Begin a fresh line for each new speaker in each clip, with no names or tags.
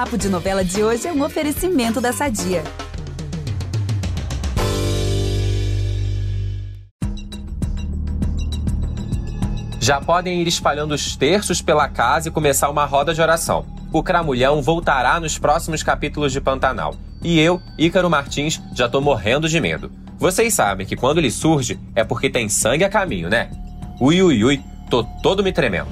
Papo de Novela de hoje é um oferecimento da Sadia.
Já podem ir espalhando os terços pela casa e começar uma roda de oração. O Cramulhão voltará nos próximos capítulos de Pantanal. E eu, Ícaro Martins, já tô morrendo de medo. Vocês sabem que quando ele surge é porque tem sangue a caminho, né? Ui, ui, ui, tô todo me tremendo.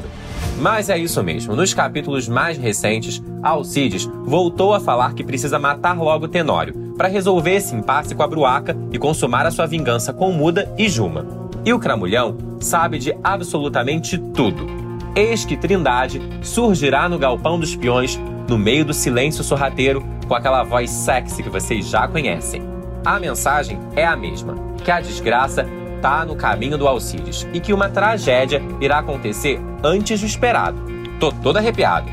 Mas é isso mesmo. Nos capítulos mais recentes, Alcides voltou a falar que precisa matar logo Tenório para resolver esse impasse com a Bruaca e consumar a sua vingança com Muda e Juma. E o Cramulhão sabe de absolutamente tudo. Eis que Trindade surgirá no galpão dos peões, no meio do silêncio sorrateiro, com aquela voz sexy que vocês já conhecem. A mensagem é a mesma: que a desgraça está no caminho do Alcides e que uma tragédia irá acontecer antes do esperado. Tô todo arrepiado.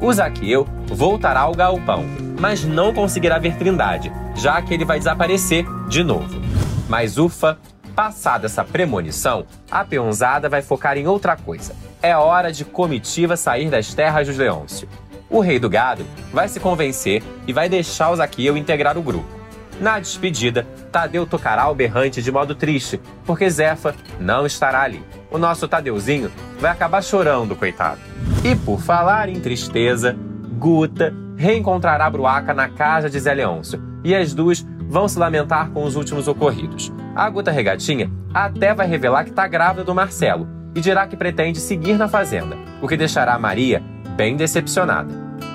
O Zaqueu voltará ao galpão, mas não conseguirá ver Trindade, já que ele vai desaparecer de novo. Mas ufa, passada essa premonição, a peãozada vai focar em outra coisa. É hora de comitiva sair das terras dos Leôncio. O rei do gado vai se convencer e vai deixar o Zaqueu integrar o grupo. Na despedida, Tadeu tocará o berrante de modo triste, porque Zefa não estará ali. O nosso Tadeuzinho vai acabar chorando, coitado. E por falar em tristeza, Guta reencontrará Bruaca na casa de Zé Leôncio, e as duas vão se lamentar com os últimos ocorridos. A Guta Regatinha até vai revelar que está grávida do Marcelo e dirá que pretende seguir na fazenda, o que deixará a Maria bem decepcionada.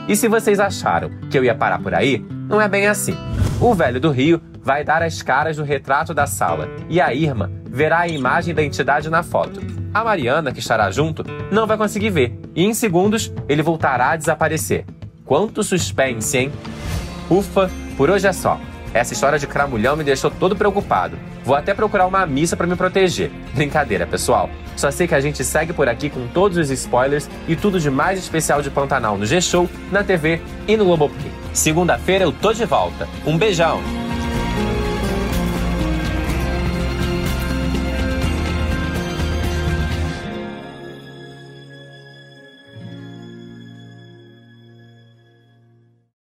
E se vocês acharam que eu ia parar por aí, não é bem assim. O velho do Rio vai dar as caras do retrato da sala e a Irma verá a imagem da entidade na foto. A Mariana, que estará junto, não vai conseguir ver e em segundos ele voltará a desaparecer. Quanto suspense, hein? Ufa, por hoje é só. Essa história de cramulhão me deixou todo preocupado. Vou até procurar uma missa para me proteger. Brincadeira, pessoal. Só sei que a gente segue por aqui com todos os spoilers e tudo de mais especial de Pantanal no G-Show, na TV e no Globoplay. Segunda-feira eu tô de volta. Um beijão!